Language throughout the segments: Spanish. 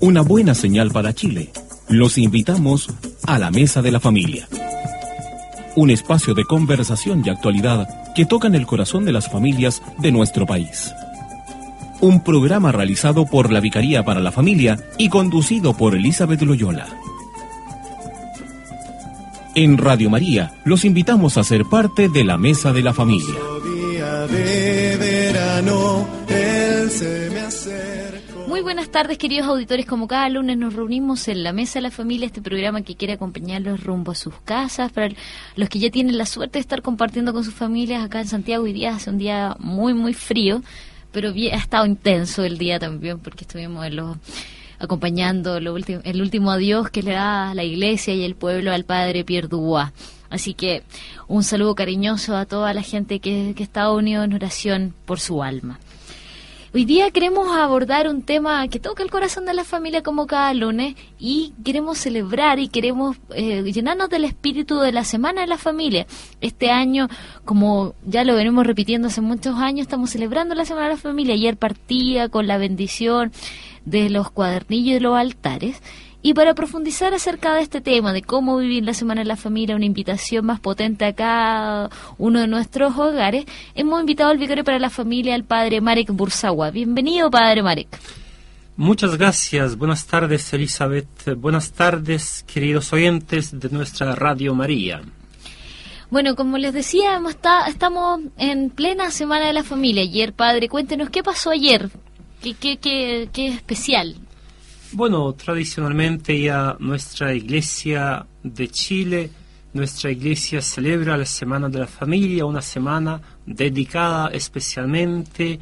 una buena señal para Chile. Los invitamos a la Mesa de la Familia. Un espacio de conversación y actualidad que tocan el corazón de las familias de nuestro país. Un programa realizado por la Vicaría para la Familia y conducido por Elizabeth Loyola. En Radio María, los invitamos a ser parte de la Mesa de la Familia. Día de verano, Muy buenas tardes, queridos auditores. Como cada lunes nos reunimos en la Mesa de la Familia, este programa que quiere acompañarlos rumbo a sus casas, para los que ya tienen la suerte de estar compartiendo con sus familias acá en Santiago. Hoy día hace un día muy, muy frío, pero ha estado intenso el día también porque estuvimos los acompañando lo el último adiós que le da la iglesia y el pueblo al padre Pierre Dubois. Así que un saludo cariñoso a toda la gente que, que está unido en oración por su alma. Hoy día queremos abordar un tema que toca el corazón de la familia como cada lunes y queremos celebrar y queremos eh, llenarnos del espíritu de la Semana de la Familia. Este año, como ya lo venimos repitiendo hace muchos años, estamos celebrando la Semana de la Familia. Ayer partía con la bendición de los cuadernillos y los altares. Y para profundizar acerca de este tema, de cómo vivir la Semana de la Familia, una invitación más potente a cada uno de nuestros hogares, hemos invitado al vicario para la familia, al padre Marek Bursawa. Bienvenido, padre Marek. Muchas gracias. Buenas tardes, Elizabeth. Buenas tardes, queridos oyentes de nuestra Radio María. Bueno, como les decía, está- estamos en plena Semana de la Familia. Ayer, padre, cuéntenos qué pasó ayer. ¿Qué, qué, qué, qué especial? Bueno, tradicionalmente ya nuestra iglesia de Chile, nuestra iglesia celebra la Semana de la Familia, una semana dedicada especialmente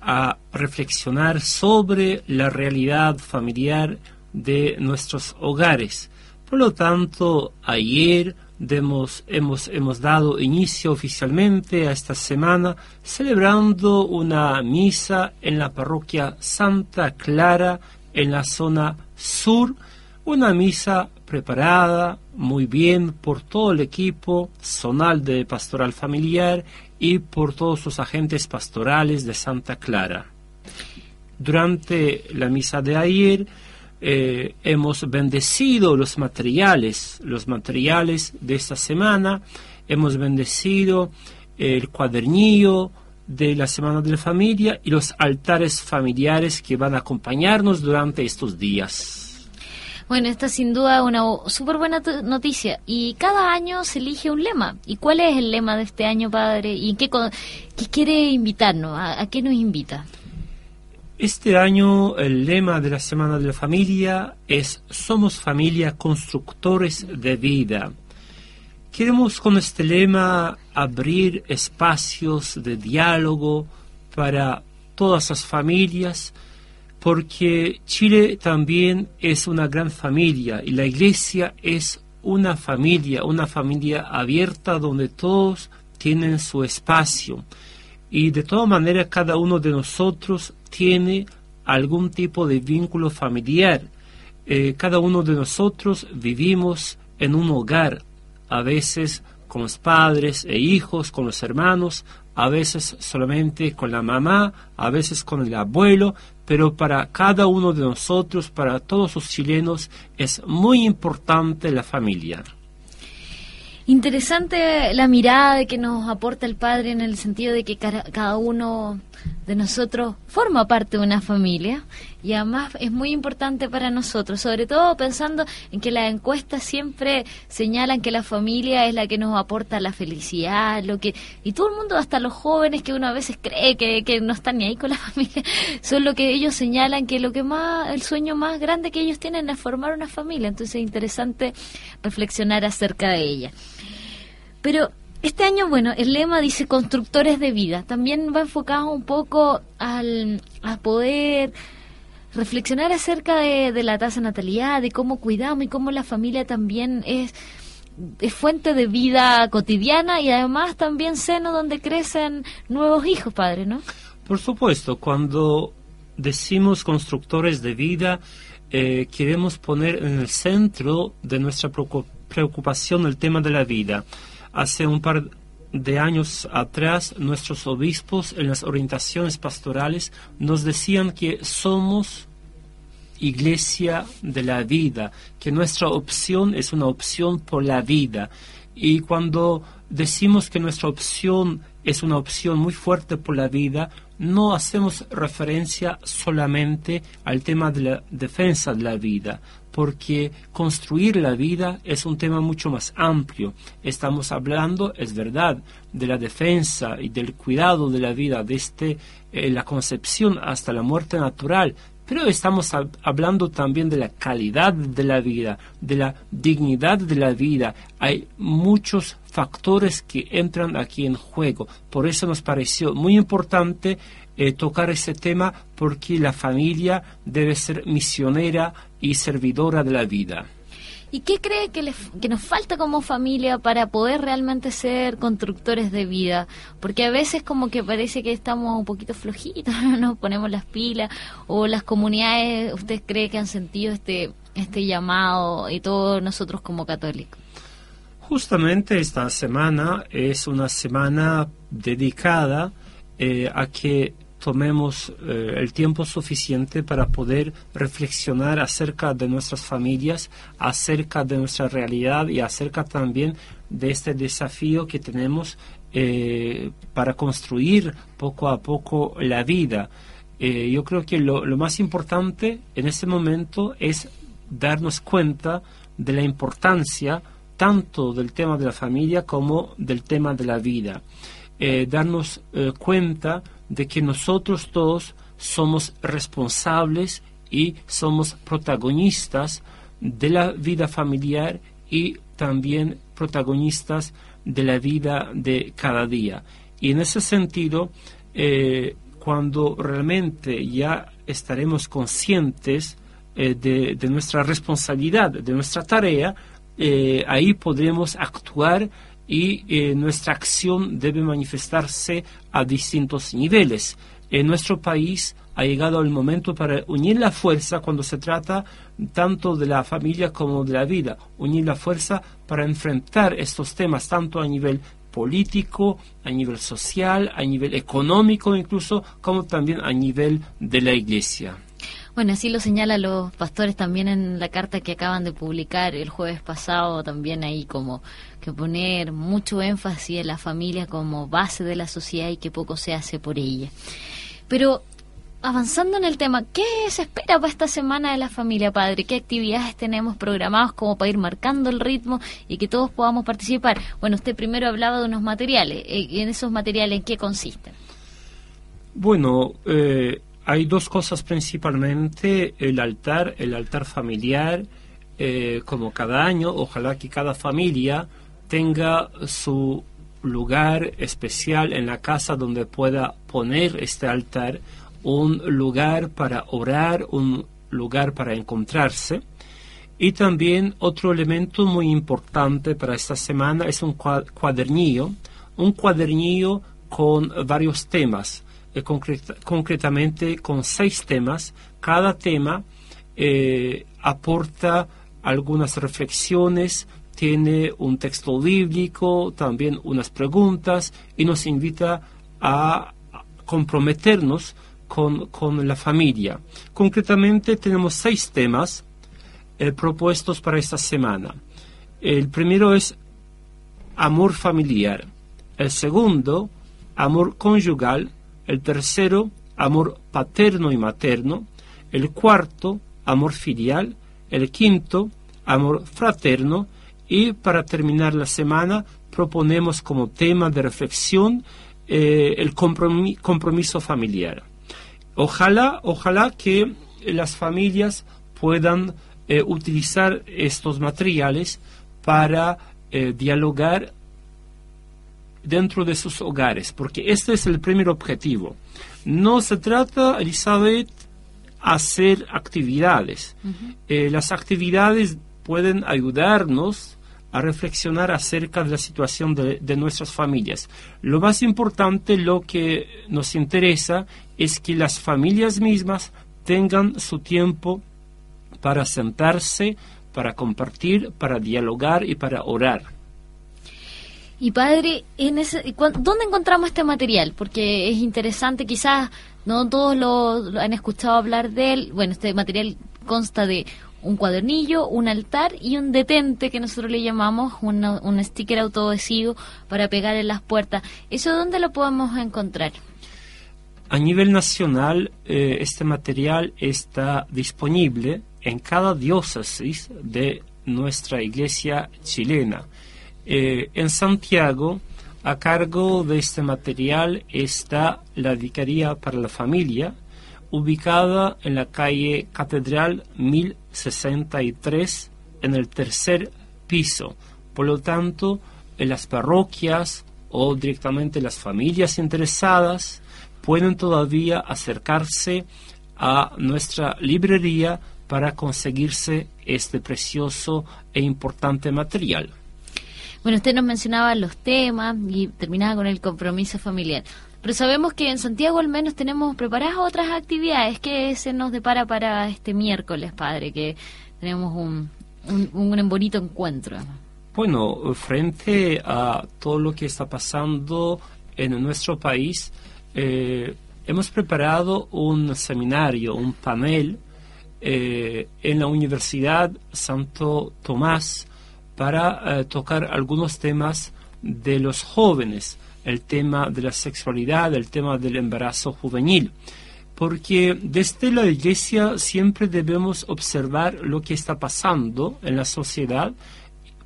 a reflexionar sobre la realidad familiar de nuestros hogares. Por lo tanto, ayer hemos, hemos dado inicio oficialmente a esta semana celebrando una misa en la parroquia Santa Clara en la zona sur, una misa preparada muy bien por todo el equipo zonal de pastoral familiar y por todos los agentes pastorales de Santa Clara. Durante la misa de ayer eh, hemos bendecido los materiales, los materiales de esta semana, hemos bendecido el cuadernillo de la Semana de la Familia y los altares familiares que van a acompañarnos durante estos días. Bueno, esta es sin duda una súper buena noticia. Y cada año se elige un lema. ¿Y cuál es el lema de este año, padre? ¿Y en qué, co- qué quiere invitarnos? ¿A, a qué nos invita? Este año el lema de la Semana de la Familia es Somos familia constructores de vida. Queremos con este lema abrir espacios de diálogo para todas las familias, porque Chile también es una gran familia y la iglesia es una familia, una familia abierta donde todos tienen su espacio. Y de todas maneras cada uno de nosotros tiene algún tipo de vínculo familiar. Eh, cada uno de nosotros vivimos en un hogar, a veces con los padres e hijos, con los hermanos, a veces solamente con la mamá, a veces con el abuelo, pero para cada uno de nosotros, para todos los chilenos, es muy importante la familia. Interesante la mirada que nos aporta el padre en el sentido de que cada uno de nosotros forma parte de una familia. Y además es muy importante para nosotros, sobre todo pensando en que las encuestas siempre señalan que la familia es la que nos aporta la felicidad, lo que y todo el mundo, hasta los jóvenes que uno a veces cree que, que no están ni ahí con la familia, son lo que ellos señalan que lo que más, el sueño más grande que ellos tienen es formar una familia, entonces es interesante reflexionar acerca de ella. Pero este año, bueno, el lema dice constructores de vida. También va enfocado un poco al, a poder reflexionar acerca de, la tasa de natalidad, de cómo cuidamos y cómo la familia también es, fuente de vida cotidiana y además también seno donde crecen nuevos hijos, padre, ¿no? Por supuesto, cuando decimos constructores de vida, eh, queremos poner en el centro de nuestra preocupación el tema de la vida. Hace un par de años atrás, nuestros obispos en las orientaciones pastorales nos decían que somos iglesia de la vida, que nuestra opción es una opción por la vida. Y cuando decimos que nuestra opción es una opción muy fuerte por la vida, no hacemos referencia solamente al tema de la defensa de la vida, porque construir la vida es un tema mucho más amplio. Estamos hablando, es verdad, de la defensa y del cuidado de la vida desde eh, la concepción hasta la muerte natural, pero estamos hablando también de la calidad de la vida, de la dignidad de la vida. Hay muchos factores que entran aquí en juego. Por eso nos pareció muy importante eh, tocar ese tema porque la familia debe ser misionera y servidora de la vida. ¿Y qué cree que, que, nos falta como familia para poder realmente ser constructores de vida? Porque a veces como que parece que estamos un poquito flojitos, nos ponemos las pilas, o las comunidades, ¿usted cree que han sentido este, este llamado y todos nosotros como católicos? Justamente esta semana es una semana dedicada eh, a que tomemos eh, el tiempo suficiente para poder reflexionar acerca de nuestras familias, acerca de nuestra realidad y acerca también de este desafío que tenemos eh, para construir poco a poco la vida. Eh, yo creo que lo, lo, más importante en este momento es darnos cuenta de la importancia tanto del tema de la familia como del tema de la vida. darnos cuenta de que nosotros todos somos responsables y somos protagonistas de la vida familiar y también protagonistas de la vida de cada día. Y en ese sentido, eh, cuando realmente ya estaremos conscientes eh, de, nuestra responsabilidad, de nuestra tarea, eh, ahí podremos actuar y eh, nuestra acción debe manifestarse a distintos niveles. En nuestro país ha llegado el momento para unir la fuerza cuando se trata tanto de la familia como de la vida, unir la fuerza para enfrentar estos temas tanto a nivel político, a nivel social, a nivel económico incluso, como también a nivel de la iglesia. Bueno, así lo señalan los pastores también en la carta que acaban de publicar el jueves pasado, también ahí como que poner mucho énfasis en la familia como base de la sociedad y que poco se hace por ella. Pero avanzando en el tema, ¿qué se espera para esta semana de la familia, padre? ¿Qué actividades tenemos programadas como para ir marcando el ritmo y que todos podamos participar? Bueno, usted primero hablaba de unos materiales. Eh, ¿En esos materiales en qué consisten? Bueno, eh, hay dos cosas principalmente, el altar, el altar familiar, eh, como cada año, ojalá que cada familia tenga su lugar especial en la casa donde pueda poner este altar, un lugar para orar, un lugar para encontrarse. Y también otro elemento muy importante para esta semana es un cuadernillo, un cuadernillo con varios temas eh, concretamente con seis temas. Cada tema eh, aporta algunas reflexiones, tiene un texto bíblico, también unas preguntas y nos invita a comprometernos con, con la familia. Concretamente tenemos seis temas eh, propuestos para esta semana. El primero es amor familiar. El segundo, amor conyugal el tercero, amor paterno y materno, El cuarto, amor filial. El quinto, amor fraterno. Y para terminar la semana, proponemos como tema de reflexión eh, el compromi- compromiso familiar. Ojalá, ojalá que las familias puedan eh, utilizar estos materiales para eh, dialogar dentro de sus hogares, porque este es el primer objetivo. No se trata, Elizabeth, hacer actividades. Eh, las actividades pueden ayudarnos a reflexionar acerca de la situación de, de nuestras familias. Lo más importante, lo que nos interesa, es que las familias mismas tengan su tiempo para sentarse, para compartir, para dialogar y para orar. Y padre, en ese, ¿dónde encontramos este material? Porque es interesante, quizás no todos lo, lo han escuchado hablar de él. Bueno, este material consta de un cuadernillo, un altar y un detente que nosotros le llamamos una- un sticker autoadhesivo para pegar en las puertas. ¿Eso dónde lo podemos encontrar? A nivel nacional, eh, este material está disponible en cada diócesis de nuestra iglesia chilena. Eh, en Santiago, a cargo de este material está la Vicaría para la Familia, ubicada en la calle Catedral 1063, en el tercer piso. Por lo tanto, en las parroquias o directamente las familias interesadas pueden todavía acercarse a nuestra librería para conseguirse este precioso e importante material. Bueno, usted nos mencionaba los temas y terminaba con el compromiso familiar. Pero sabemos que en Santiago al menos tenemos preparadas otras actividades que se nos depara para este miércoles, padre, que tenemos un, un, un bonito encuentro. Bueno, frente a todo lo que está pasando en nuestro país, eh, hemos preparado un seminario, un panel eh, en la Universidad Santo Tomás para eh, tocar algunos temas de los jóvenes, el tema de la sexualidad, el tema del embarazo juvenil. Porque desde la iglesia siempre debemos observar lo que está pasando en la sociedad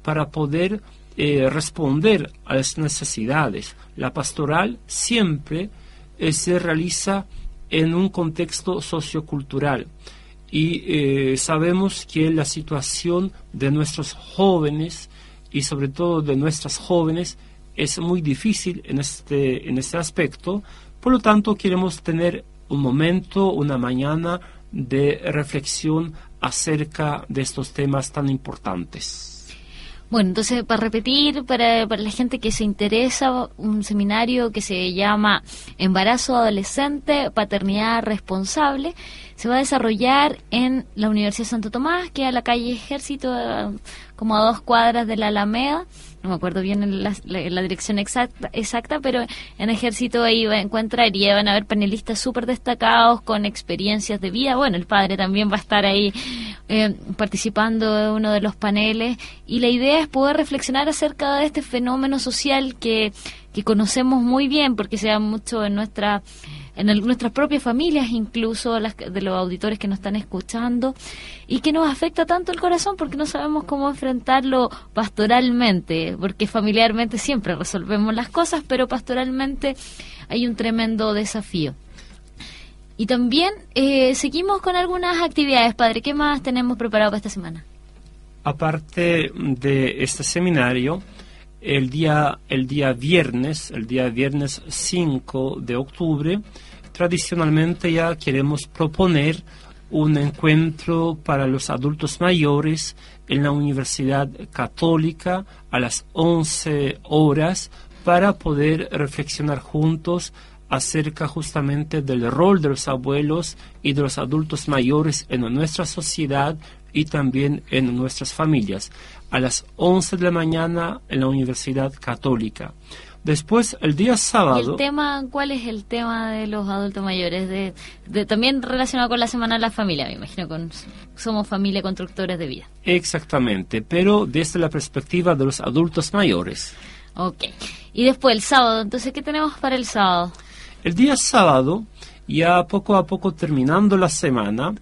para poder eh, responder a las necesidades. La pastoral siempre eh, se realiza en un contexto sociocultural y eh, sabemos que la situación de nuestros jóvenes y sobre todo de nuestras jóvenes es muy difícil en este, en este aspecto. Por lo tanto, queremos tener un momento, una mañana de reflexión acerca de estos temas tan importantes. Bueno, entonces, para repetir, para, la gente que se interesa, un seminario que se llama Embarazo Adolescente, Paternidad Responsable, se va a desarrollar en la Universidad de Santo Tomás, que es a la calle Ejército, como a dos cuadras de la Alameda. No me acuerdo bien en la, la- la dirección exacta, exacta, pero en Ejército ahí va a encontrar y van a haber panelistas súper destacados con experiencias de vida. Bueno, el padre también va a estar ahí eh, participando de uno de los paneles y la idea es poder reflexionar acerca de este fenómeno social que, que conocemos muy bien porque se da mucho en nuestra en el- nuestras propias familias, incluso las de los auditores que nos están escuchando, y que nos afecta tanto el corazón porque no sabemos cómo enfrentarlo pastoralmente, porque familiarmente siempre resolvemos las cosas, pero pastoralmente hay un tremendo desafío. Y también eh, seguimos con algunas actividades, padre. ¿Qué más tenemos preparado para esta semana? Aparte de este seminario, el día, el día viernes, el día viernes 5 de octubre, tradicionalmente ya queremos proponer un encuentro para los adultos mayores en la Universidad Católica a las 11 horas para poder reflexionar juntos acerca justamente del rol de los abuelos y de los adultos mayores en nuestra sociedad y también en nuestras familias, a las 11 de la mañana en la Universidad Católica. Después, el día ¿Y sábado... el tema, cuál es el tema de los adultos mayores? De, de- también relacionado con la Semana de la Familia, me imagino, con Somos Familia Constructores de Vida. Exactamente, pero desde la perspectiva de los adultos mayores. Ok. Y después el sábado, entonces, ¿qué tenemos para el sábado? El día sábado ya poco a poco terminando la semana,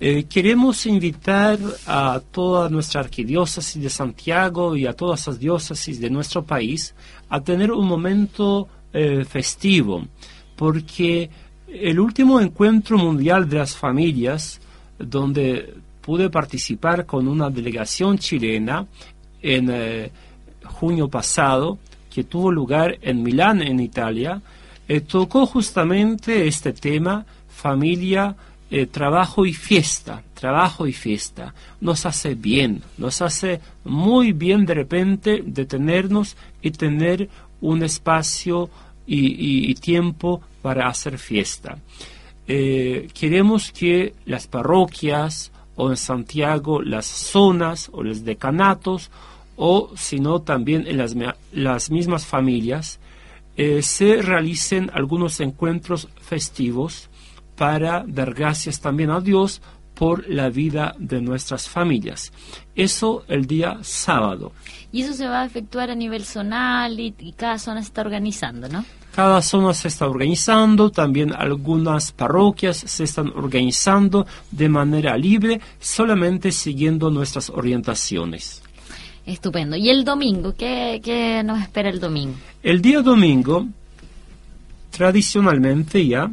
eh, queremos invitar a toda nuestra arquidiócesis de Santiago y a todas las diócesis de nuestro país a tener un momento eh, festivo, porque el último encuentro mundial de las familias, donde pude participar con una delegación chilena en eh, junio pasado, que tuvo lugar en Milán, en Italia, tocó justamente este tema, familia, eh, trabajo y fiesta, trabajo y fiesta, nos hace bien, nos hace muy bien de repente detenernos y tener un espacio y, tiempo para hacer fiesta. Eh, queremos que las parroquias o en Santiago las zonas o los decanatos o si no también en las, las mismas familias eh, se realicen algunos encuentros festivos para dar gracias también a Dios por la vida de nuestras familias. Eso el día sábado. Y eso se va a efectuar a nivel zonal y, cada zona se está organizando, ¿no? Cada zona se está organizando, también algunas parroquias se están organizando de manera libre, solamente siguiendo nuestras orientaciones. Estupendo. ¿Y el domingo? ¿Qué, qué nos espera el domingo? El día domingo, tradicionalmente ya,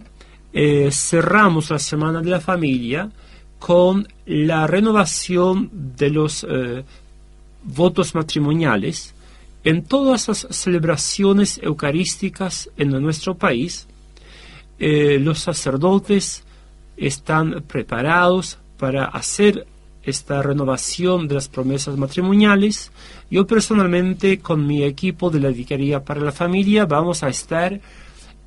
eh, cerramos la Semana de la Familia con la renovación de los eh, votos matrimoniales en todas las celebraciones eucarísticas en nuestro país. Eh, los sacerdotes están preparados para hacer esta renovación de las promesas matrimoniales. Yo personalmente con mi equipo de la Vicaría para la Familia vamos a estar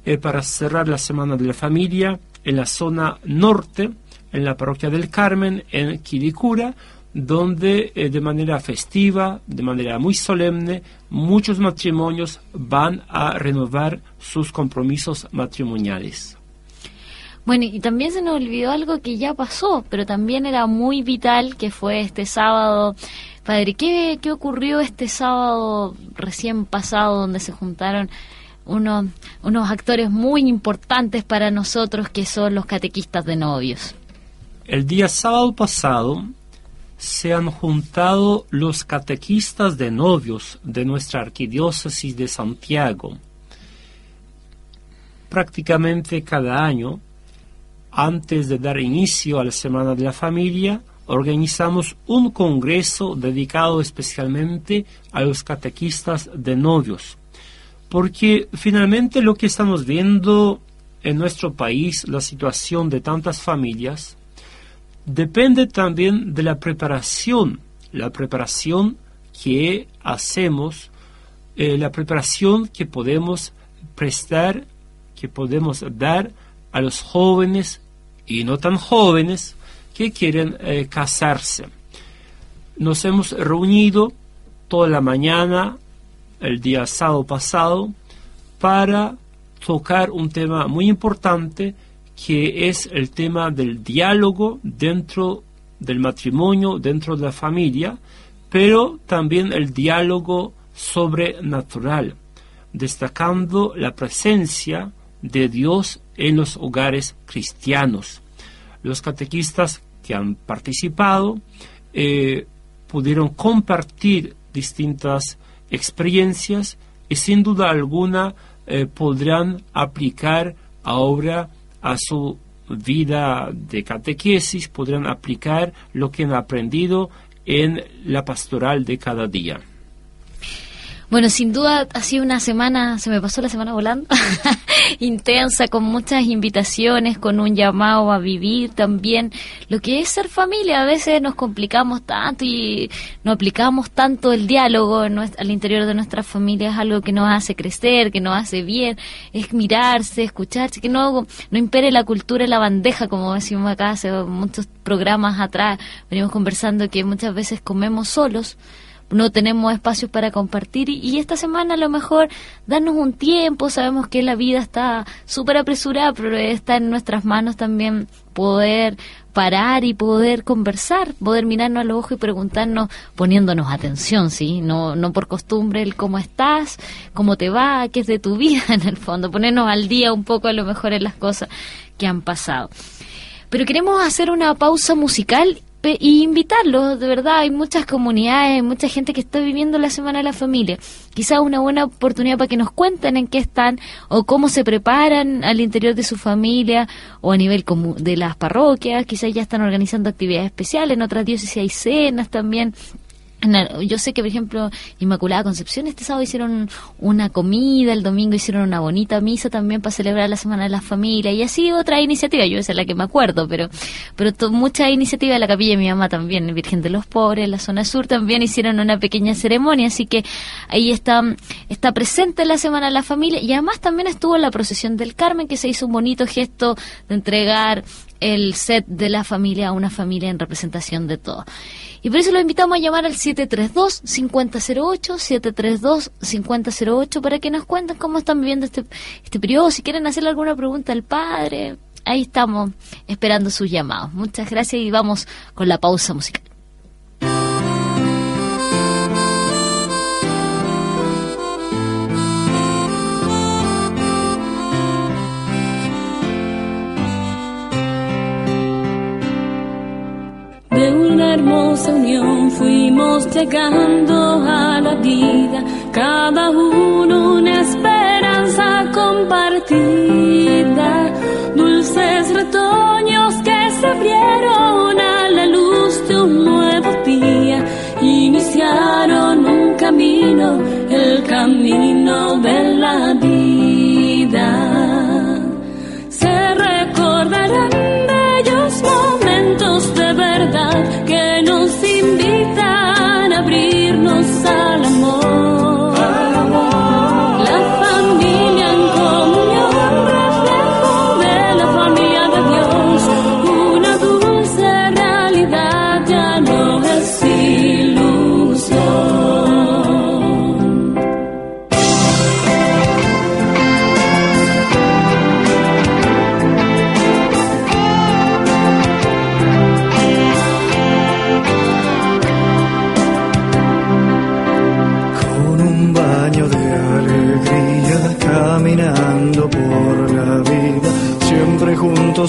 eh, para cerrar la Semana de la Familia en la zona norte, en la parroquia del Carmen, en Quilicura, donde eh, de manera festiva, de manera muy solemne, muchos matrimonios van a renovar sus compromisos matrimoniales. Bueno, y también se nos olvidó algo que ya pasó, pero también era muy vital, que fue este sábado. Padre, ¿qué, qué ocurrió este sábado recién pasado donde se juntaron unos, unos actores muy importantes para nosotros que son los catequistas de novios. El día sábado pasado se han juntado los catequistas de novios de nuestra arquidiócesis de Santiago. Prácticamente cada año, antes de dar inicio a la Semana de la Familia, organizamos un congreso dedicado especialmente a los catequistas de novios porque finalmente lo que estamos viendo en nuestro país, la situación de tantas familias, depende también de la preparación, la preparación que hacemos, eh, la preparación que podemos prestar, que podemos dar a los jóvenes y no tan jóvenes que quieren eh, casarse. Nos hemos reunido toda la mañana el día sábado pasado para tocar un tema muy importante que es el tema del diálogo dentro del matrimonio, dentro de la familia, pero también el diálogo sobrenatural, destacando la presencia de Dios en los hogares cristianos. Los catequistas que han participado eh, pudieron compartir distintas experiencias y sin duda alguna eh, podrán aplicar ahora a su vida de catequesis, podrán aplicar lo que han aprendido en la pastoral de cada día. Bueno, sin duda ha sido una semana, se me pasó la semana volando, intensa, con muchas invitaciones, con un llamado a vivir también. Lo que es ser familia, a veces nos complicamos tanto y no aplicamos tanto el diálogo al interior de nuestras familias, algo que nos hace crecer, que nos hace bien, es mirarse, escucharse, que no, no impere la cultura en la bandeja, como decimos acá hace muchos programas atrás, venimos conversando que muchas veces comemos solos no tenemos espacios para compartir y, esta semana a lo mejor darnos un tiempo, sabemos que la vida está súper apresurada, pero está en nuestras manos también poder parar y poder conversar, poder mirarnos a los ojos y preguntarnos poniéndonos atención, ¿sí? No, no por costumbre el cómo estás, cómo te va, qué es de tu vida en el fondo, ponernos al día un poco a lo mejor en las cosas que han pasado. Pero queremos hacer una pausa musical y invitarlos, de verdad, hay muchas comunidades, mucha gente que está viviendo la Semana de la Familia. Quizás una buena oportunidad para que nos cuenten en qué están o cómo se preparan al interior de su familia o a nivel de las parroquias. Quizás ya están organizando actividades especiales, en otras diócesis hay cenas también yo sé que, por ejemplo, Inmaculada Concepción este sábado hicieron una comida, el domingo hicieron una bonita misa también para celebrar la Semana de la Familia y así otra iniciativa, yo esa es la que me acuerdo, pero pero mucha iniciativa de la capilla de mi mamá también, Virgen de los Pobres, la zona sur también hicieron una pequeña ceremonia, así que ahí está, está presente la Semana de la Familia y además también estuvo la procesión del Carmen que se hizo un bonito gesto de entregar el set de la familia a una familia en representación de todo. Y por eso lo invitamos a llamar al 732-5008, 732-5008, para que nos cuenten cómo están viviendo este, este periodo, si quieren hacerle alguna pregunta al padre. Ahí estamos esperando sus llamados. Muchas gracias y vamos con la pausa musical. Unión fuimos llegando a la vida, cada uno una esperanza compartida, dulces retoños que se abrieron a la luz de un nuevo día, iniciaron un camino, el camino de la vida.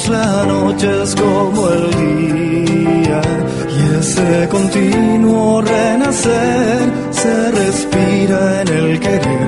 La noche es como el día. Y ese continuo renacer se respira en el querer,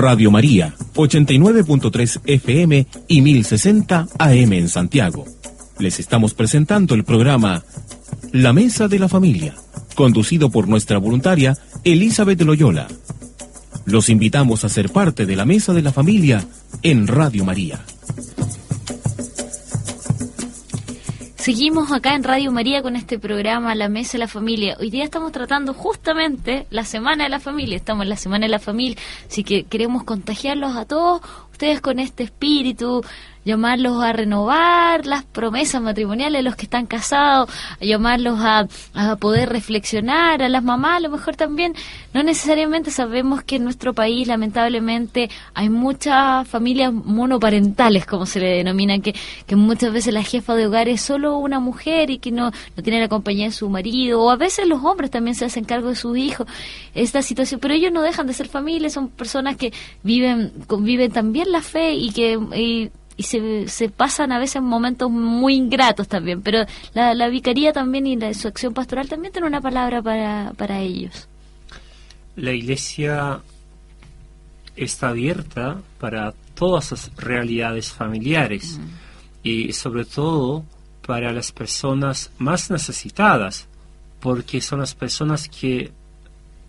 Radio María, 89.3 FM y 1060 AM en Santiago. Les estamos presentando el programa La Mesa de la Familia, conducido por nuestra voluntaria Elizabeth Loyola. Los invitamos a ser parte de la Mesa de la Familia en Radio María. Seguimos acá en Radio María con este programa La Mesa de la Familia. Hoy día estamos tratando justamente la Semana de la Familia. Estamos en la Semana de la Familia, así que queremos contagiarlos a todos ustedes con este espíritu, llamarlos a renovar las promesas matrimoniales, los que están casados, llamarlos a, a, poder reflexionar, a las mamás a lo mejor también. No necesariamente sabemos que en nuestro país lamentablemente hay muchas familias monoparentales, como se le denomina, que, que muchas veces la jefa de hogar es solo una mujer y que no, no tiene la compañía de su marido, o a veces los hombres también se hacen cargo de sus hijos. Esta situación, pero ellos no dejan de ser familias, son personas que viven, conviven también la fe y que y se, se, pasan a veces momentos muy ingratos también, pero la, la vicaría también y la, su acción pastoral también tiene una palabra para, para ellos. La iglesia está abierta para todas las realidades familiares mm. y sobre todo para las personas más necesitadas, porque son las personas que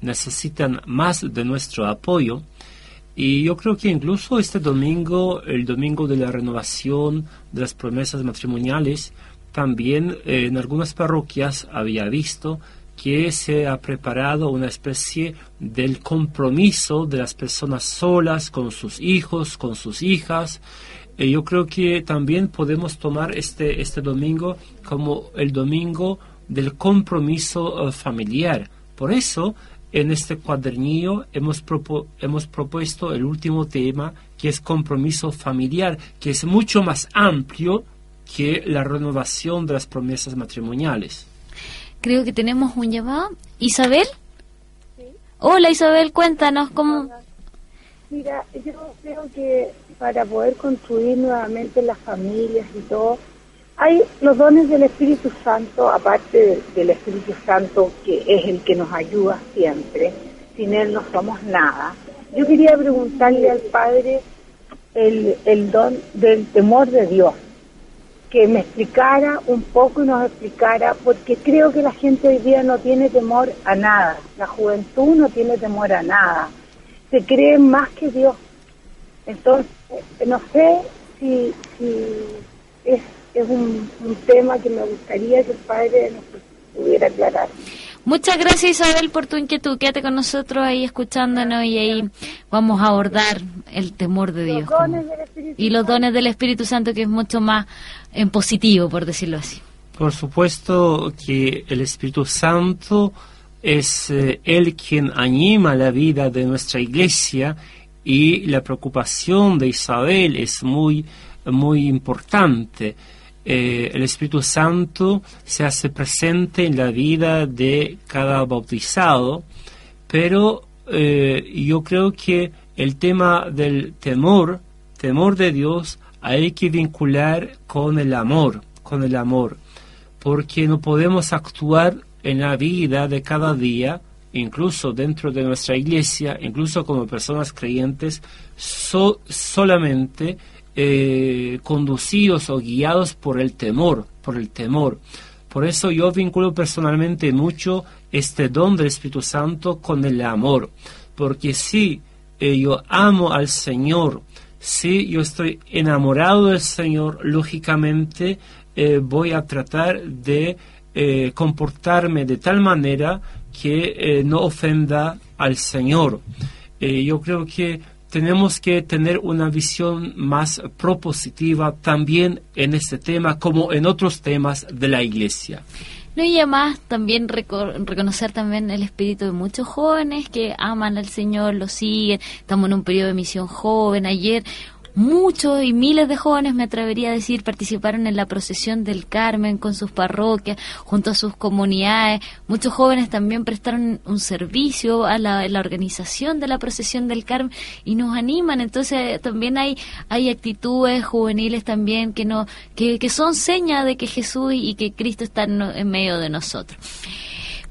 necesitan más de nuestro apoyo y yo creo que incluso este domingo, el domingo de la renovación de las promesas matrimoniales, también eh, en algunas parroquias había visto que se ha preparado una especie del compromiso de las personas solas con sus hijos, con sus hijas. Eh, yo creo que también podemos tomar este, este domingo como el domingo del compromiso uh, familiar. Por eso en este cuadernillo hemos, propu hemos propuesto el último tema, que es compromiso familiar, que es mucho más amplio que la renovación de las promesas matrimoniales. Creo que tenemos un llamado. ¿Isabel? Sí. Hola Isabel, cuéntanos cómo... Mira, yo creo que para poder construir nuevamente las familias y todo, hay los dones del Espíritu Santo, aparte del Espíritu Santo que es el que nos ayuda siempre, sin Él no somos nada. Yo quería preguntarle al Padre el, el don del temor de Dios, que me explicara un poco y nos explicara, porque creo que la gente hoy día no tiene temor a nada, la juventud no tiene temor a nada, se cree más que Dios. Entonces, no sé si, si es es un, un, tema que me gustaría que el padre nos pudiera aclarar. Muchas gracias Isabel por tu inquietud. Quédate con nosotros ahí escuchándonos y ahí vamos a abordar el temor de Dios como, y los dones del Espíritu Santo que es mucho más en positivo, por decirlo así. Por supuesto que el Espíritu Santo es eh, el quien anima la vida de nuestra iglesia y la preocupación de Isabel es muy, muy importante eh, el Espíritu Santo se hace presente en la vida de cada bautizado, pero eh, yo creo que el tema del temor, temor de Dios, hay que vincular con el amor, con el amor, porque no podemos actuar en la vida de cada día, incluso dentro de nuestra iglesia, incluso como personas creyentes, solamente eh, conducidos o guiados por el temor, por el temor. Por eso yo vinculo personalmente mucho este don del Espíritu Santo con el amor, porque si eh, yo amo al Señor, si yo estoy enamorado del Señor, lógicamente eh, voy a tratar de comportarme de tal manera que no ofenda al Señor. Yo creo que tenemos que tener una visión más propositiva también en este tema como en otros temas de la iglesia. No, y además también reconocer también el espíritu de muchos jóvenes que aman al Señor, lo siguen, estamos en un periodo de misión joven. Ayer muchos y miles de jóvenes, me atrevería a decir, participaron en la procesión del Carmen con sus parroquias, junto a sus comunidades. Muchos jóvenes también prestaron un servicio a la, organización de la procesión del Carmen y nos animan. Entonces también hay, hay actitudes juveniles también que, no, que, que son señas de que Jesús y que Cristo están en medio de nosotros.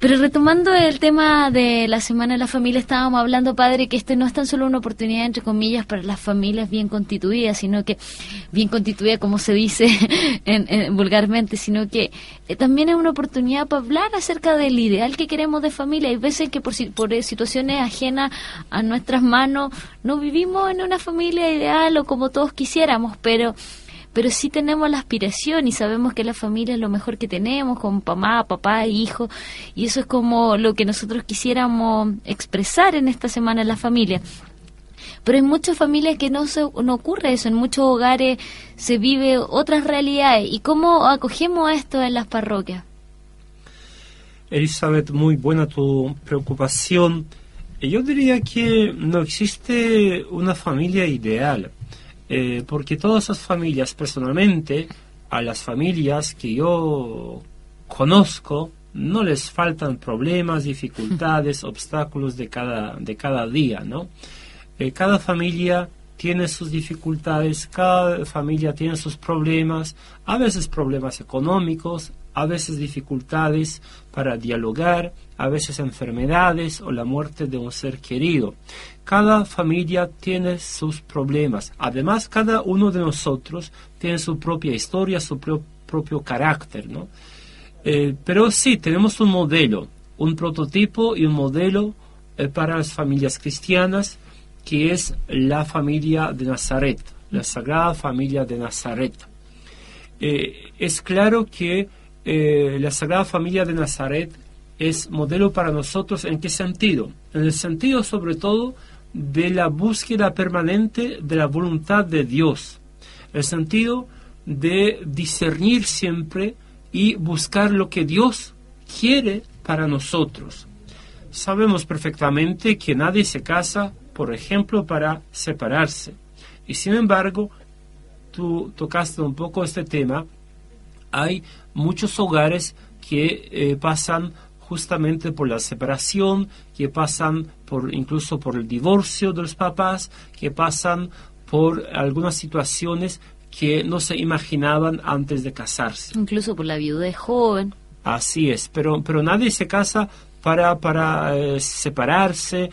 Pero retomando el tema de la Semana de la Familia, estábamos hablando, padre, que este no es tan solo una oportunidad, entre comillas, para las familias bien constituidas, sino que, bien constituida como se dice en, vulgarmente, sino que eh, también es una oportunidad para hablar acerca del ideal que queremos de familia. Hay veces que por, por situaciones ajenas a nuestras manos no vivimos en una familia ideal o como todos quisiéramos, pero pero sí tenemos la aspiración y sabemos que la familia es lo mejor que tenemos, con mamá, papá, hijo, y eso es como lo que nosotros quisiéramos expresar en esta semana en la familia. Pero en muchas familias que no, se, no ocurre eso, en muchos hogares se vive otras realidades. ¿Y cómo acogemos esto en las parroquias? Elizabeth, muy buena tu preocupación. Yo diría que no existe una familia ideal. Eh, porque todas esas familias, personalmente, a las familias que yo conozco, no les faltan problemas, dificultades, obstáculos de cada, de cada día, ¿no? Eh, cada familia tiene sus dificultades, cada familia tiene sus problemas, a veces problemas económicos, a veces dificultades para dialogar, a veces enfermedades o la muerte de un ser querido. Cada familia tiene sus problemas. Además, cada uno de nosotros tiene su propia historia, su propio carácter, ¿no? Eh, pero sí, tenemos un modelo, un prototipo y un modelo eh, para las familias cristianas, que es la familia de Nazaret, la Sagrada Familia de Nazaret. Eh, es claro que la Sagrada Familia de Nazaret es modelo para nosotros en qué sentido? En el sentido sobre todo de la búsqueda permanente de la voluntad de Dios, el sentido de discernir siempre y buscar lo que Dios quiere para nosotros. Sabemos perfectamente que nadie se casa, por ejemplo, para separarse. Y sin embargo, tú tocaste un poco este tema, hay muchos hogares que eh, pasan justamente por la separación, que pasan por incluso por el divorcio de los papás, que pasan por algunas situaciones que no se imaginaban antes de casarse. Incluso por la viudez joven. Así es, pero, pero nadie se casa para, para eh, separarse,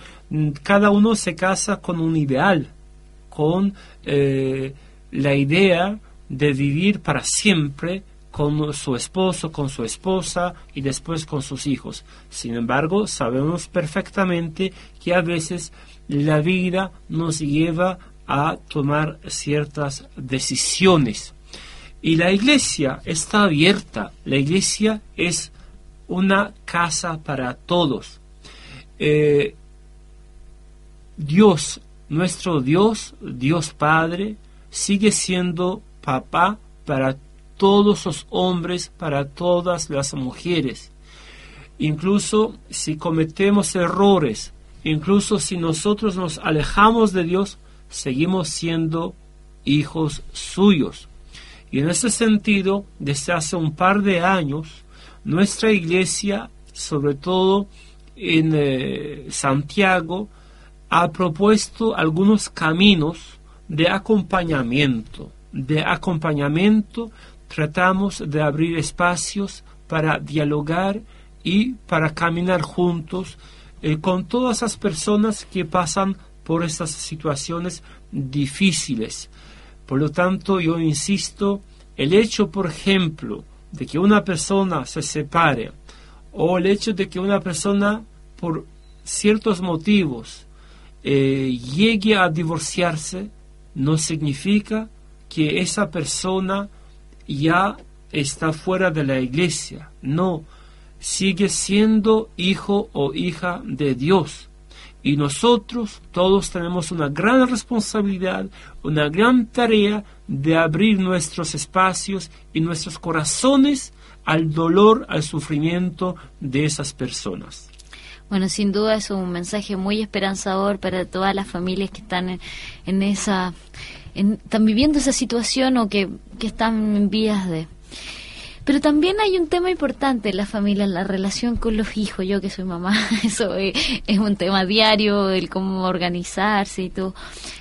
cada uno se casa con un ideal, con eh, la idea de vivir para siempre con su esposo, con su esposa y después con sus hijos. Sin embargo, sabemos perfectamente que a veces la vida nos lleva a tomar ciertas decisiones. Y la iglesia está abierta, la iglesia es una casa para todos. Eh, Dios, nuestro Dios, Dios Padre, sigue siendo papá para todos los hombres, para todas las mujeres. Incluso si cometemos errores, incluso si nosotros nos alejamos de Dios, seguimos siendo hijos suyos. Y en ese sentido, desde hace un par de años, nuestra iglesia, sobre todo en eh, Santiago, ha propuesto algunos caminos de acompañamiento, de acompañamiento tratamos de abrir espacios para dialogar y para caminar juntos eh, con todas esas personas que pasan por estas situaciones difíciles. Por lo tanto, yo insisto, el hecho, por ejemplo, de que una persona se separe o el hecho de que una persona, por ciertos motivos, eh, llegue a divorciarse, no significa que esa persona ya está fuera de la iglesia. No, sigue siendo hijo o hija de Dios. Y nosotros todos tenemos una gran responsabilidad, una gran tarea de abrir nuestros espacios y nuestros corazones al dolor, al sufrimiento de esas personas. Bueno, sin duda es un mensaje muy esperanzador para todas las familias que están en esa están viviendo esa situación o que, están en vías de... Pero también hay un tema importante en la familia, la relación con los hijos. Yo que soy mamá, eso es, es un tema diario, el cómo organizarse y todo.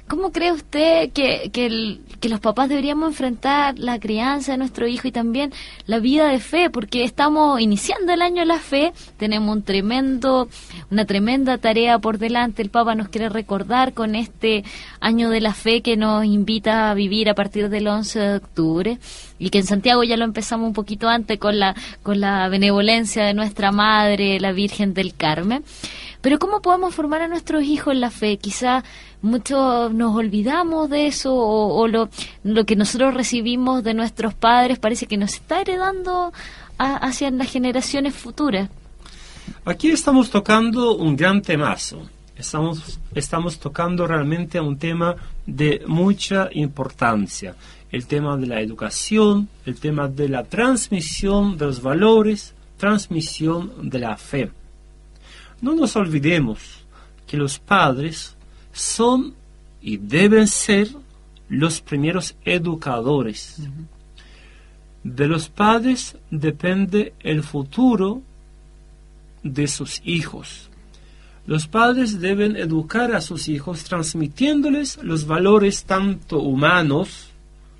¿Cómo cree usted que, que, los papás deberíamos enfrentar la crianza de nuestro hijo y también la vida de fe? Porque estamos iniciando el año de la fe, tenemos un tremendo, una tremenda tarea por delante. El Papa nos quiere recordar con este año de la fe que nos invita a vivir a partir del 11 de octubre y que en Santiago ya lo empezamos un poquito con la, con la benevolencia de nuestra Madre, la Virgen del Carmen. Pero ¿cómo podemos formar a nuestros hijos en la fe? Quizá muchos nos olvidamos de eso o, o lo, lo que nosotros recibimos de nuestros padres parece que nos está heredando a- hacia las generaciones futuras. Aquí estamos tocando un gran temazo. Estamos, estamos tocando realmente un tema de mucha importancia. El tema de la educación, el tema de la transmisión de los valores, transmisión de la fe. No nos olvidemos que los padres son y deben ser los primeros educadores. De los padres depende el futuro de sus hijos. Los padres deben educar a sus hijos transmitiéndoles los valores tanto humanos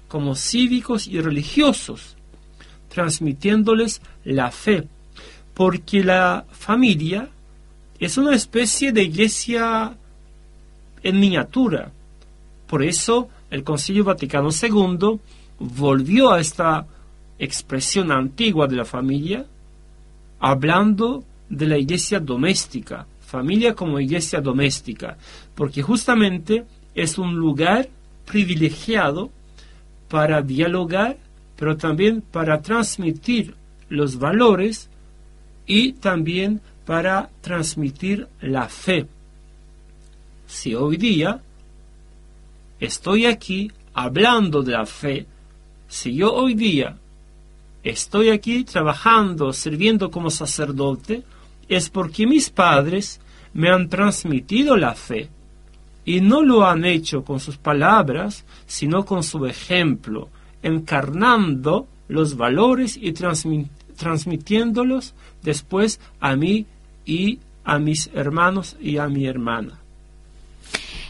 como cívicos y religiosos, transmitiéndoles la fe, porque la familia es una especie de iglesia en miniatura. Por eso el Concilio Vaticano II volvió a esta expresión antigua de la familia, hablando de la iglesia doméstica, familia como iglesia doméstica, porque justamente es un lugar privilegiado para dialogar, pero también para transmitir los valores y también para transmitir la fe. Si hoy día estoy aquí hablando de la fe, si yo hoy día estoy aquí trabajando, sirviendo como sacerdote, es porque mis padres me han transmitido la fe y no lo han hecho con sus palabras, sino con su ejemplo, encarnando los valores y transmi- transmitiéndolos después a mí y a mis hermanos y a mi hermana.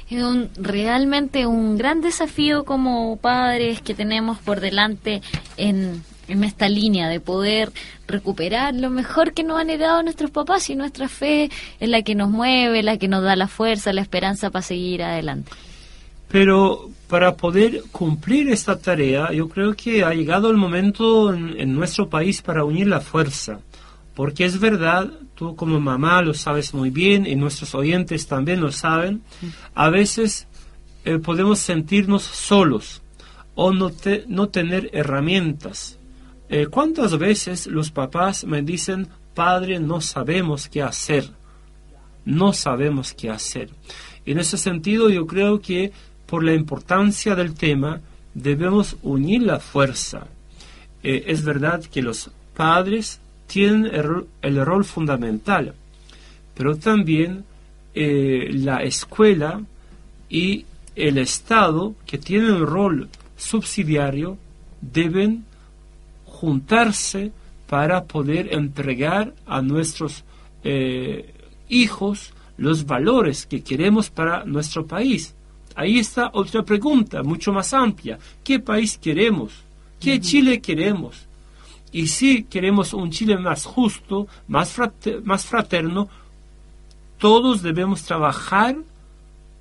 Es realmente un gran desafío como padres que tenemos por delante en, en esta línea de poder recuperar lo mejor que nos han heredado nuestros papás y nuestra fe es la que nos mueve, la que nos da la fuerza, la esperanza para seguir adelante. Pero para poder cumplir esta tarea, yo creo que ha llegado el momento en, nuestro país para unir la fuerza. Porque es verdad, tú como mamá lo sabes muy bien y nuestros oyentes también lo saben, a veces eh, podemos sentirnos solos o no, te- no tener herramientas. Eh, ¿Cuántas veces los papás me dicen, padre, no sabemos qué hacer? no sabemos qué hacer. En ese sentido, yo creo que por la importancia del tema debemos unir la fuerza. Eh, es verdad que los padres tienen el, el rol fundamental, pero también eh, la escuela y el Estado, que tienen un rol subsidiario, deben juntarse para poder entregar a nuestros eh, hijos los valores que queremos para nuestro país. Ahí está otra pregunta, mucho más amplia. ¿Qué país queremos? ¿Qué Chile queremos? Y si queremos un Chile más justo, más, más fraterno, todos debemos trabajar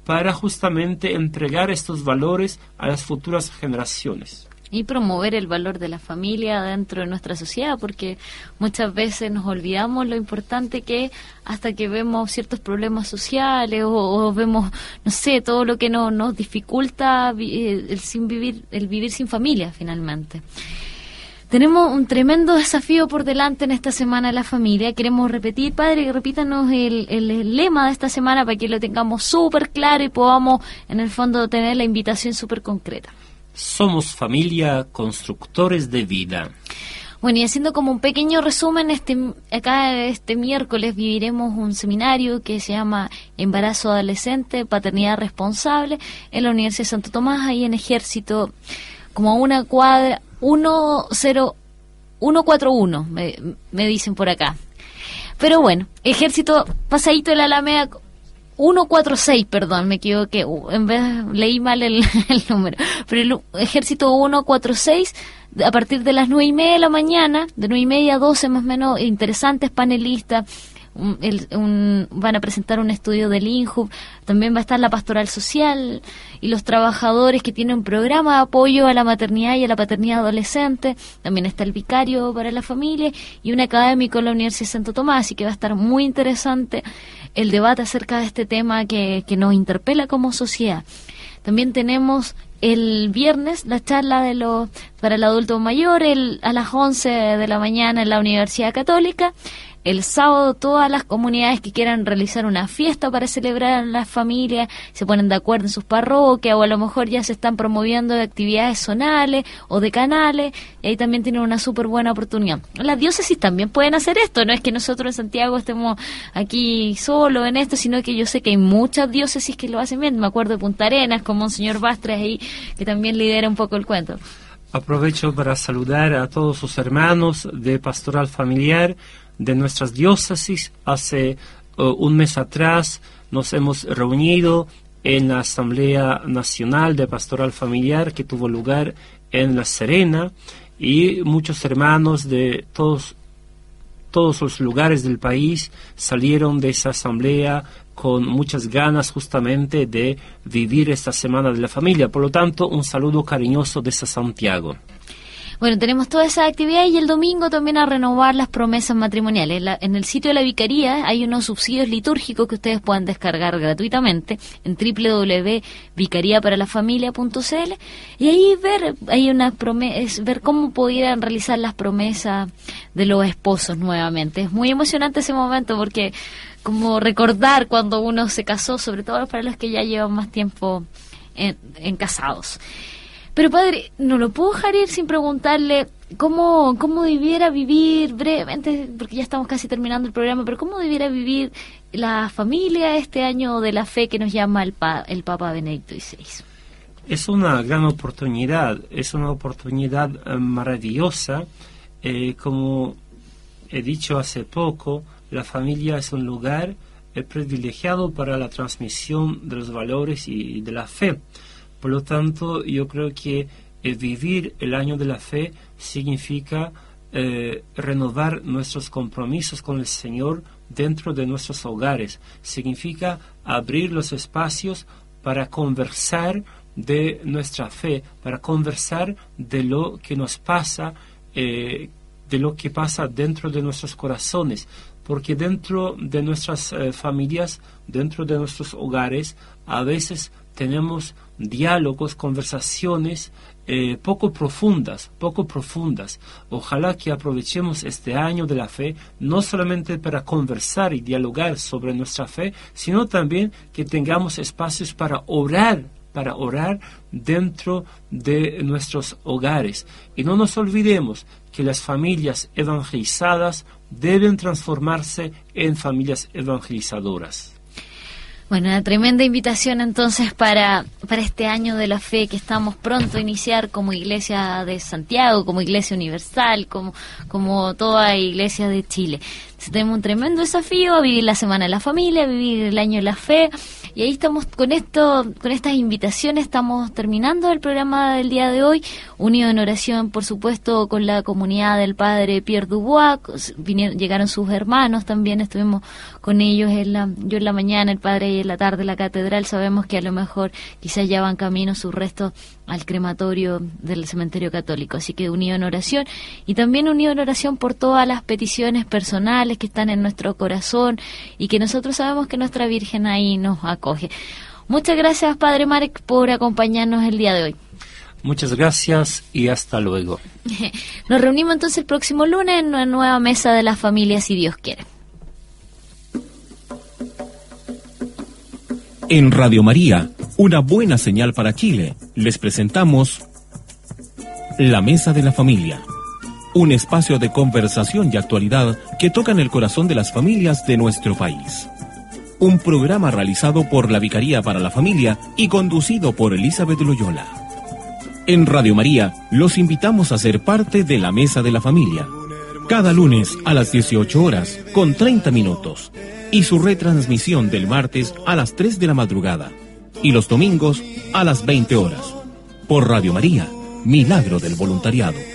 para justamente entregar estos valores a las futuras generaciones. Y promover el valor de la familia dentro de nuestra sociedad, porque muchas veces nos olvidamos lo importante que es hasta que vemos ciertos problemas sociales o, vemos, no sé, todo lo que no, nos dificulta eh, el, sin vivir, el vivir sin familia finalmente. Tenemos un tremendo desafío por delante en esta semana de la familia. Queremos repetir, padre, repítanos el, el- el lema de esta semana para que lo tengamos súper claro y podamos, en el fondo, tener la invitación súper concreta. Somos familia constructores de vida. Bueno, y haciendo como un pequeño resumen, este, acá este miércoles viviremos un seminario que se llama Embarazo Adolescente, Paternidad Responsable, en la Universidad de Santo Tomás, ahí en Ejército, como una cuadra, 141, me, me dicen por acá. Pero bueno, ejército pasadito de la Alameda 146, perdón, me equivoqué. En vez leí mal el, el, número. Pero el ejército 146, a partir de las nueve y media de la mañana, de nueve y media a 12 más o menos, interesantes panelistas, un, un, van a presentar un estudio del INJUB, también va a estar la pastoral social y los trabajadores que tienen un programa de apoyo a la maternidad y a la paternidad adolescente, también está el vicario para la familia y un académico en la Universidad de Santo Tomás, así que va a estar muy interesante el debate acerca de este tema que, que nos interpela como sociedad. También tenemos el viernes la charla de para el adulto mayor el, a las 11 de la mañana en la Universidad Católica el sábado todas las comunidades que quieran realizar una fiesta para celebrar a las familias se ponen de acuerdo en sus parroquias o a lo mejor ya se están promoviendo de actividades zonales o de canales y ahí también tienen una súper buena oportunidad. Las diócesis también pueden hacer esto, no es que nosotros en Santiago estemos aquí solo en esto, sino que yo sé que hay muchas diócesis que lo hacen bien. Me acuerdo de Punta Arenas, como un señor Bastres ahí, que también lidera un poco el cuento. Aprovecho para saludar a todos sus hermanos de Pastoral Familiar, de nuestras diócesis. Hace uh, un mes atrás nos hemos reunido en la Asamblea Nacional de Pastoral Familiar que tuvo lugar en La Serena y muchos hermanos de todos todos los lugares del país salieron de esa asamblea con muchas ganas justamente de vivir esta semana de la familia. Por lo tanto, un saludo cariñoso desde Santiago. Bueno, tenemos toda esa actividad y el domingo también a renovar las promesas matrimoniales. En, la, en, el sitio de la Vicaría hay unos subsidios litúrgicos que ustedes puedan descargar gratuitamente en www.vicariaparalafamilia.cl y ahí ver hay una promesa, ver cómo pudieran realizar las promesas de los esposos nuevamente. Es muy emocionante ese momento porque como recordar cuando uno se casó, sobre todo para los que ya llevan más tiempo en, en casados. Pero padre, no lo puedo dejar ir sin preguntarle cómo, cómo debiera vivir brevemente, porque ya estamos casi terminando el programa, pero cómo debiera vivir la familia este año de la fe que nos llama el, pa, el Papa Benedicto XVI. Es una gran oportunidad, es una oportunidad eh, maravillosa. Eh, como he dicho hace poco, la familia es un lugar eh, privilegiado para la transmisión de los valores y, y de la fe. Por lo tanto, yo creo que el vivir el año de la fe significa eh, renovar nuestros compromisos con el Señor dentro de nuestros hogares. Significa abrir los espacios para conversar de nuestra fe, para conversar de lo que nos pasa, eh, de lo que pasa dentro de nuestros corazones, porque dentro de nuestras eh, familias, dentro de nuestros hogares, a veces tenemos diálogos, conversaciones eh, poco profundas, poco profundas. Ojalá que aprovechemos este año de la fe no solamente para conversar y dialogar sobre nuestra fe, sino también que tengamos espacios para orar para orar dentro de nuestros hogares. Y no nos olvidemos que las familias evangelizadas deben transformarse en familias evangelizadoras. Bueno, una tremenda invitación entonces para, para este año de la fe que estamos pronto a iniciar como Iglesia de Santiago, como Iglesia Universal, como, como toda Iglesia de Chile. Tenemos un tremendo desafío a vivir la Semana de la Familia, a vivir el año de la fe. Y ahí estamos con esto, con estas invitaciones, estamos terminando el programa del día de hoy, unido en oración, por supuesto, con la comunidad del padre Pierre Dubois, vinieron, llegaron sus hermanos también, estuvimos con ellos en la, yo en la mañana, el padre y en la tarde en la catedral, sabemos que a lo mejor quizás ya van camino sus restos al crematorio del cementerio católico, así que unido en oración. Y también unido en oración por todas las peticiones personales que están en nuestro corazón y que nosotros sabemos que nuestra Virgen ahí nos acoge. Muchas gracias, Padre Marek, por acompañarnos el día de hoy. Muchas gracias y hasta luego. Nos reunimos entonces el próximo lunes en una nueva mesa de la familia, si Dios quiere. En Radio María, una buena señal para Chile, les presentamos La Mesa de la Familia un espacio de conversación y actualidad que tocan el corazón de las familias de nuestro país. Un programa realizado por la Vicaría para la Familia y conducido por Elizabeth Loyola. En Radio María los invitamos a ser parte de la Mesa de la Familia. Cada lunes a las 18 horas con 30 minutos y su retransmisión del martes a las 3 de la madrugada y los domingos a las 20 horas. Por Radio María, Milagro del Voluntariado.